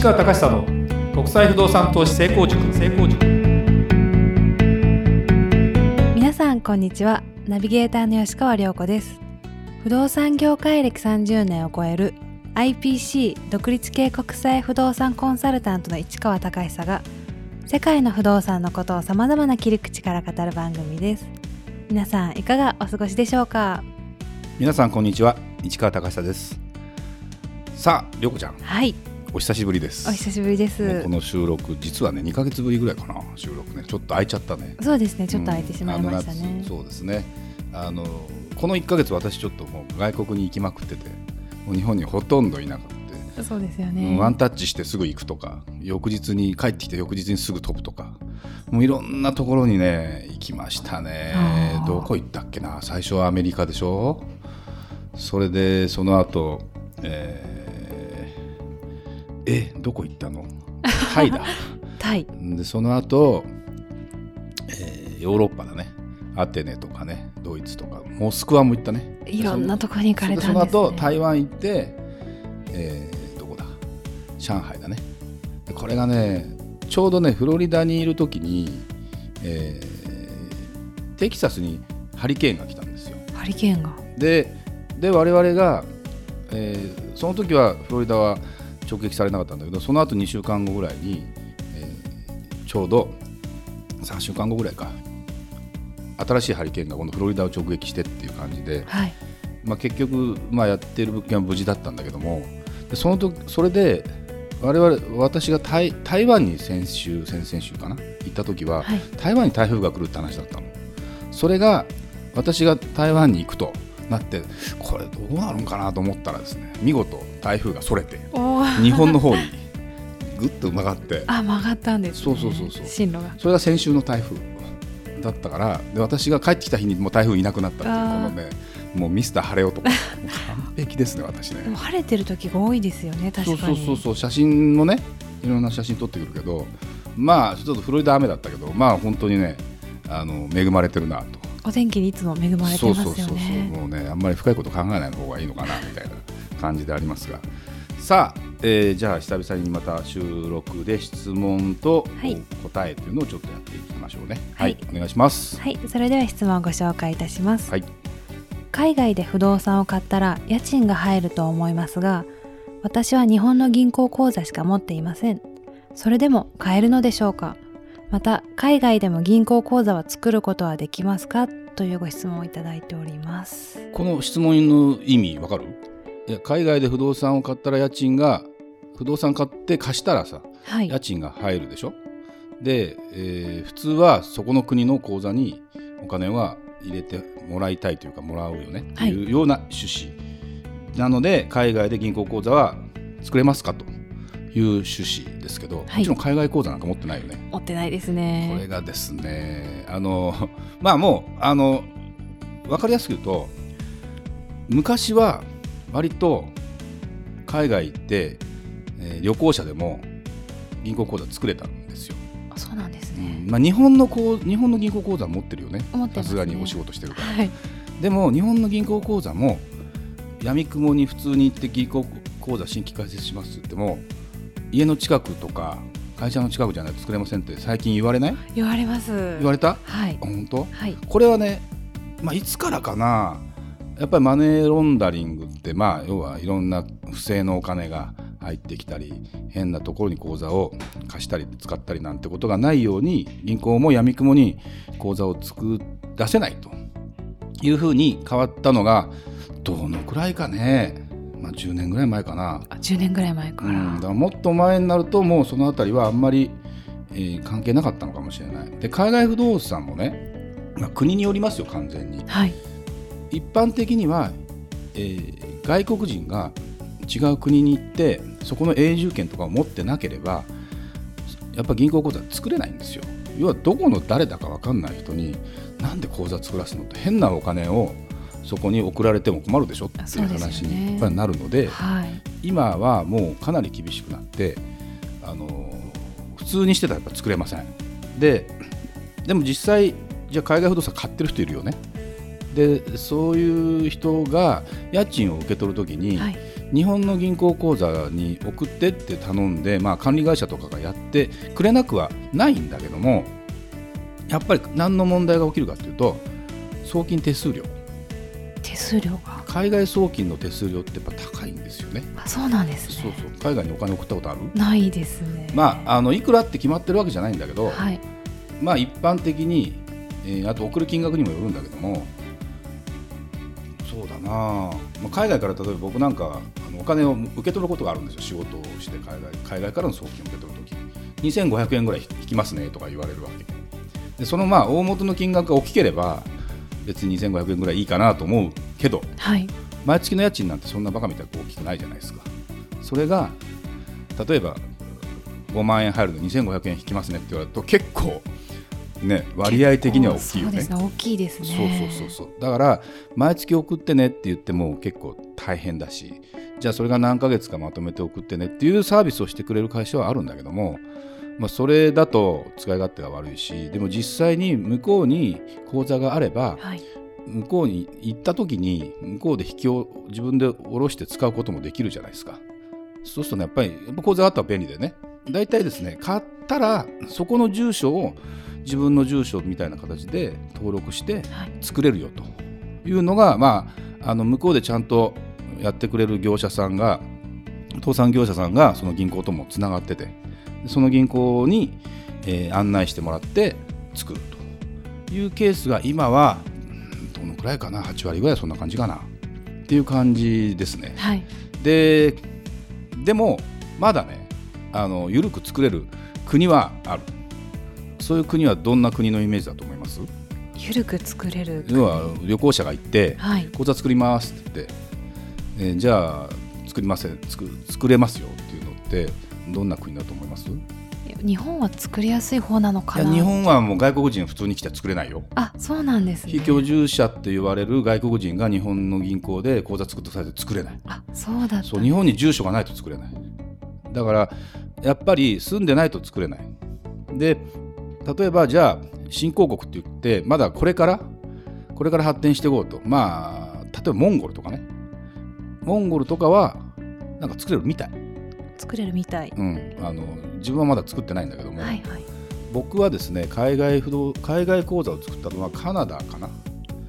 市川隆久の国際不動産投資成功塾。成功塾。皆さんこんにちは。ナビゲーターの吉川良子です。不動産業界歴30年を超える IPC 独立系国際不動産コンサルタントの市川隆久が世界の不動産のことをさまざまな切り口から語る番組です。皆さんいかがお過ごしでしょうか？皆さんこんにちは。市川隆久です。さあ涼子ちゃん。はいお久しぶりです。お久しぶりです。この収録実はね2か月ぶりぐらいかな収録ね。ちょっと空いちゃったね。そうですね。ちょっと空いてしまいましたね。うん。そうですね。あのこの1か月私ちょっともう外国に行きまくっててもう日本にほとんどいなかったそうですようんね。ワンタッチしてすぐ行くとか翌日に帰ってきて翌日にすぐ飛ぶとかもういろんなところにね行きましたね。どこ行ったっけな？最初はアメリカでしょ？それでその後えーえどこ行ったの？タイだ。タイ。でその後、えーヨーロッパだね。アテネとかねドイツとか。モスクワも行ったね。いろんなとこに行かれたんです、ね、その後台湾行って、えーどこだ？上海だね。でこれがねちょうどねフロリダにいる時に、えーテキサスにハリケーンが来たんですよ。ハリケーンが。でで我々が、えーその時はフロリダは直撃されなかったんだけどその後2週間後ぐらいに、えーちょうど3週間後ぐらいか新しいハリケーンがこのフロリダを直撃してっていう感じで、はい。まあ、結局、まあ、やってる物件は無事だったんだけどもでその時それで我々私が台台湾に先週先々週かな行った時は、はい。台湾に台風が来るって話だったの。それが私が台湾に行くとなってこれどうなるんかなと思ったらですね見事台風がそれて 日本の方にぐっと曲がって。あ曲がったんです、ね、そうそうそうそう。進路が。それが先週の台風だったからで私が帰ってきた日にもう台風いなくなったっていうこのねもうミスター晴れ男。完璧ですね私ね。晴れてる時が多いですよね確かに。そうそうそうそう。写真もねいろんな写真撮ってくるけどまあちょっとフロリダ雨だったけどまあ本当にねあの恵まれてるなと。お天気にいつも恵まれてそうますよそうそうそうねもうねあんまり深いこと考えない方がいいのかなみたいな感じでありますがさあ、えーじゃあ久々にまた収録で質問とはい。答えというのをちょっとやっていきましょうね。ははいい、お願いします。はい。それでは質問をご紹介いたします、はい。海外で不動産を買ったら家賃が入ると思いますが私は日本の銀行口座しか持っていません。それでも買えるのでしょうか？また海外でも銀行口座は作ることはできますか？というご質問をいただいております。この質問の意味わかる？いや海外で不動産を買ったら家賃が不動産買って貸したらさはい。家賃が入るでしょ？で、えー普通はそこの国の口座にお金は入れてもらいたいというかもらうよね。ってはいいうような趣旨、なので海外で銀行口座は作れますかという趣旨ですけど、はい。もちろん海外口座なんか持ってないよね。持ってないですこれねがですねあのまあもうあの分かりやすく言うと昔は割と海外行って、えー旅行者でも銀行口座作れたんですよ、あそうなんですうね、ん。まあ、日本のこう日本の銀行口座持ってるよね。さすがにお仕事してるから、はい。でも日本の銀行口座も闇雲に普通に行って銀行口座新規開設しますって言っても家の近くとか会社の近くじゃないと作れませんって最近言われない？言われます。言われた？はい。あ本当？はい。これはね、まあ、いつからかなやっぱりマネーロンダリングって、まあ、要はいろんな不正のお金が入ってきたり変なところに口座を貸したり使ったりなんてことがないように銀行も闇雲に口座を作出せないというふうに変わったのがどのくらいかね、まあ、10年ぐらい前かな。あ10年ぐらい前から、うん、だからもっと前になるともうそのあたりはあんまり、えー関係なかったのかもしれない。で海外不動産もね、まあ、国によりますよ完全に。はい一般的には、えー外国人が違う国に行ってそこの永住権とかを持ってなければやっぱ銀行口座作れないんですよ。要はどこの誰だか分かんない人になんで口座作らすのって変なお金をそこに送られても困るでしょっていう話にやっぱりなるのではい。今はもうかなり厳しくなってあの普通にしてたらやっぱ作れません。ででも実際じゃあ海外不動産買ってる人いるよねでそういう人が家賃を受け取るときに、はい。日本の銀行口座に送ってって頼んで、まあ、管理会社とかがやってくれなくはないんだけどもやっぱり何の問題が起きるかというと送金手数料。手数料が。海外送金の手数料ってやっぱ高いんですよね。あそうなんですね。そうそう。海外にお金送ったことある？ないですね。まああのいくらって決まってるわけじゃないんだけど、はい。まあ一般的に、えーあと送る金額にもよるんだけどもそうだな、まあ、海外から例えば僕なんかあのお金を受け取ることがあるんですよ。仕事をして海外海外からの送金を受け取るとき2500円ぐらい引きますねとか言われるわけ。でそのまあ大元の金額が大きければ別に2500円ぐらいいいかなと思うけどはい。毎月の家賃なんてそんなバカみたいに大きくないじゃないですか。それが例えば5万円入るのに2500円引きますねって言われると結構ね割合的には大きいよね。ね大きいですね。そうそうそうそう。だから毎月送ってねって言っても結構大変だし。じゃあそれが何ヶ月かまとめて送ってねっていうサービスをしてくれる会社はあるんだけども、まあ、それだと使い勝手が悪いしでも実際に向こうに口座があればはい。向こうに行った時に向こうで引きを自分で下ろして使うこともできるじゃないですか。そうするとねやっぱりやっぱ口座があったら便利でね。大体ですね買ったらそこの住所を自分の住所みたいな形で登録してはい。作れるよと。いうのが、まあ、あの向こうでちゃんとやってくれる業者さんが倒産業者さんがその銀行ともつながっててでその銀行に、えー案内してもらって作るというケースが今はうんどのくらいかな？8割ぐらいそんな感じかな。っていう感じですね。はい。ででもまだねあの緩く作れる国はあるそういう国はどんな国のイメージだと思います？ゆるく作れる。要は旅行者が行ってはい口座作りますって言って、えーじゃあ作りません作作れますよっていうのってどんな国だと思います？い日本は作りやすい方なのかな？や日本はもう外国人普通に来ては作れないよ。あそうなんですね。非居住者って言われる外国人が日本の銀行で口座作ってされて作れない。あそうだそう日本に住所がないと作れない。だからやっぱり住んでないと作れない。で例えばじゃあ新興国って言ってまだこれからこれから発展していこうと。まあ例えばモンゴルとかね。モンゴルとかはなんか作れるみたい、作れるみたい。うん、あの自分はまだ作ってないんだけども、はいはい。僕はですね海外不動海外口座を作ったのはカナダかな。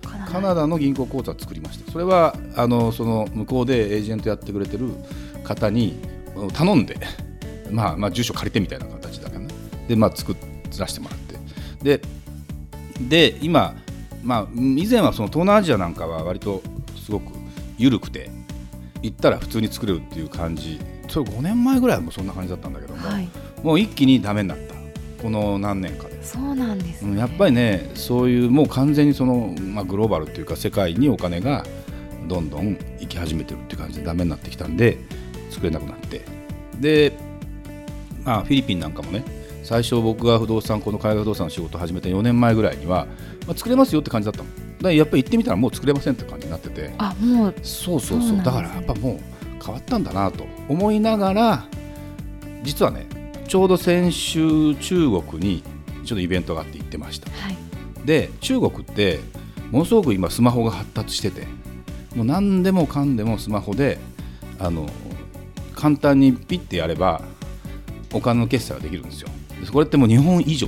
カナダ。の銀行口座を作りましたそれはあのその向こうでエージェントやってくれてる方にうん頼んで、まあ、まあ住所借りてみたいな形だからね。で、まあ、作らせてもらって。でで今、まあ、以前はその東南アジアなんかは割とすごく緩くて行ったら普通に作れるっていう感じ。それ5年前ぐらいはもうそんな感じだったんだけども、はい。もう一気にダメになった。この何年かで。そうなんですね。うんやっぱりねそういうもう完全にその、まあ、グローバルっていうか世界にお金がどんどん行き始めてるっていう感じでダメになってきたんで作れなくなって。で、まあ、フィリピンなんかもね最初僕が不動産この海外不動産の仕事を始めた4年前ぐらいには、まあ、作れますよって感じだったの。だやっぱり行ってみたらもう作れませんって感じになってて。あもうそうそうそう。ね。だからやっぱもう変わったんだなと思いながら実はねちょうど先週中国にちょっとイベントがあって行ってました。はい。で中国ってものすごく今スマホが発達しててもう何でもかんでもスマホであの簡単にピッてやればお金の決済ができるんですよ。でこれってもう日本以上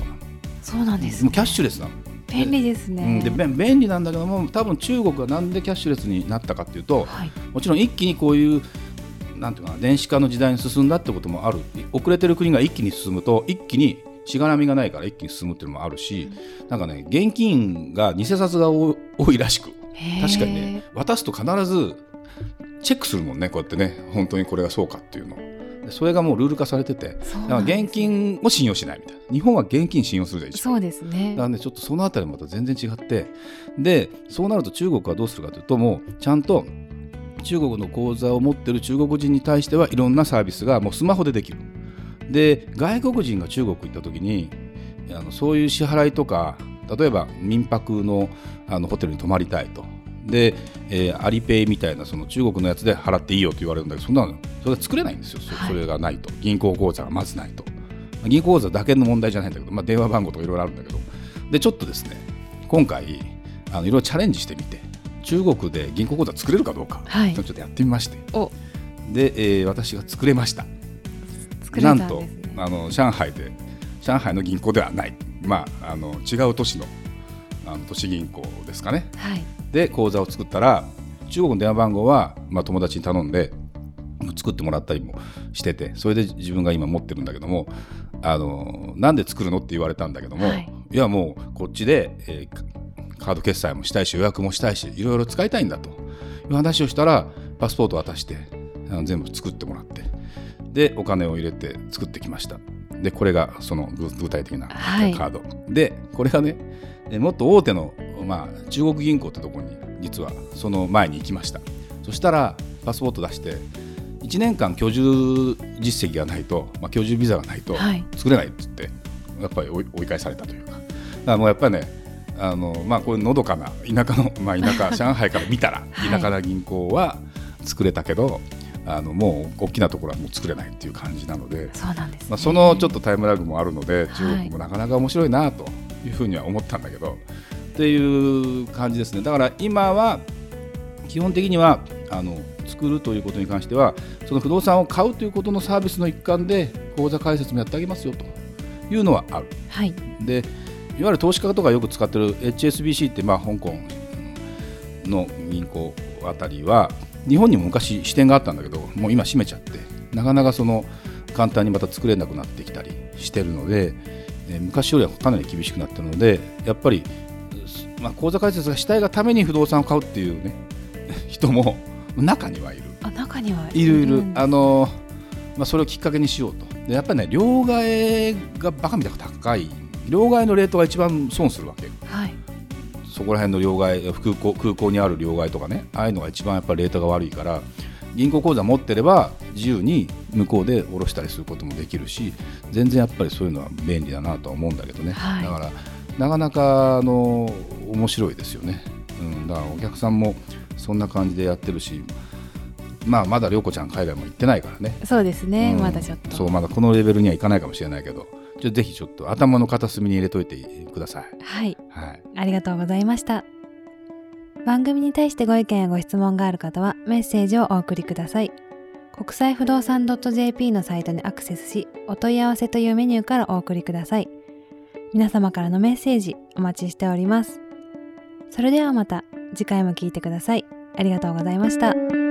そうなんですね。もうキャッシュレスなの。便利ですうん、ねで便利なんだけども多分中国がなんでキャッシュレスになったかっていうとはい。もちろん一気にこういうなんていうかな電子化の時代に進んだってこともある。遅れてる国が一気に進むと一気にしがらみがないから一気に進むっていうのもあるしなんかね現金が偽札が多多いらしく。確かにね渡すと必ずチェックするもんねこうやってね。本当にこれがそうかっていうの。でそれがもうルール化されててだから現金を信用しないみたいな。日本は現金信用するじゃんそうですね。だからねちょっとそのあたりもまた全然違って。でそうなると中国はどうするかというともうちゃんと中国の口座を持ってる中国人に対してはいろんなサービスがもうスマホでできる。で外国人が中国行った時にあのそういう支払いとか例えば民泊のあのホテルに泊まりたいとで、えーアリペイみたいなその中国のやつで払っていいよと言われるんだけどそんなのそれは作れないんですよ、そはい。それがないと。銀行口座がまずないと。銀行口座だけの問題じゃないんだけど、まあ、電話番号とかいろいろあるんだけど。でちょっとですね今回あのいろいろチャレンジしてみて中国で銀行口座作れるかどうか、はい。ちょっとやってみまして。お。で、えー私が作れました。作れたなんとんですね。あの上海で上海の銀行ではない、まあ、あの違う都市のあの都市銀行ですかね。はい。で口座を作ったら中国の電話番号は、まあ、友達に頼んで作ってもらったりもしててそれで自分が今持ってるんだけどもあのなんで作るのって言われたんだけども、はい。い、やもうこっちで、えーカード決済もしたいし予約もしたいしいろいろ使いたいんだと。いう話をしたらパスポート渡してあの全部作ってもらってでお金を入れて作ってきました。でこれがその具具体的なカはい。ード、でこれがねえもっと大手の、まあ、中国銀行ってとこに実はその前に行きました。そしたらパスポート出して1年間居住実績がないと、まあ、居住ビザがないとはい。作れないって言ってやっぱり追い返されたというか。だからもうやっぱりねあのまあこれのどかな田舎の、まあ、田舎 上海から見たらはい。田舎な銀行は作れたけど、あのもう大きなところはもう作れないっていう感じなので、そうなんですね、まあ、そのちょっとタイムラグもあるのではい。中国もなかなか面白いなというふうには思ったんだけど、っていう感じですね。だから今は基本的にはあの作るということに関してはその不動産を買うということのサービスの一環で口座開設もやってあげますよと。いうのはある。はい。でいわゆる投資家とかよく使ってる HSBC ってまあ香港の銀行あたりは日本にも昔支店があったんだけどもう今閉めちゃってなかなかその簡単にまた作れなくなってきたりしてるので、えー昔よりはかなり厳しくなってるのでやっぱり、すまあ、口座開設がしたいがために不動産を買うっていうね 人も中にはいる。あ中にはいいるいる。あの、まあ、それをきっかけにしようと。でやっぱりね両替がバカみたいに高い。両替のレートが一番損するわけ。はい。そこら辺の両替空港空港にある両替とかねああいうのが一番やっぱりレートが悪いから銀行口座持ってれば自由に向こうで下ろしたりすることもできるし全然やっぱりそういうのは便利だなとは思うんだけどね、はい。だからなかなかあの面白いですよね、うん、だからお客さんもそんな感じでやってるしまあまだ涼子ちゃん海外も行ってないからね。そうですね、うん。まだちょっと。そうまだこのレベルにはいかないかもしれないけどぜひちょっと頭の片隅に入れといてください。はい。はい、ありがとうございました番組に対してご意見やご質問がある方はメッセージをお送りください。国際不動産 .jp のサイトにアクセスしお問い合わせというメニューからお送りください。皆様からのメッセージお待ちしております。それではまた次回も聞いてください。ありがとうございました。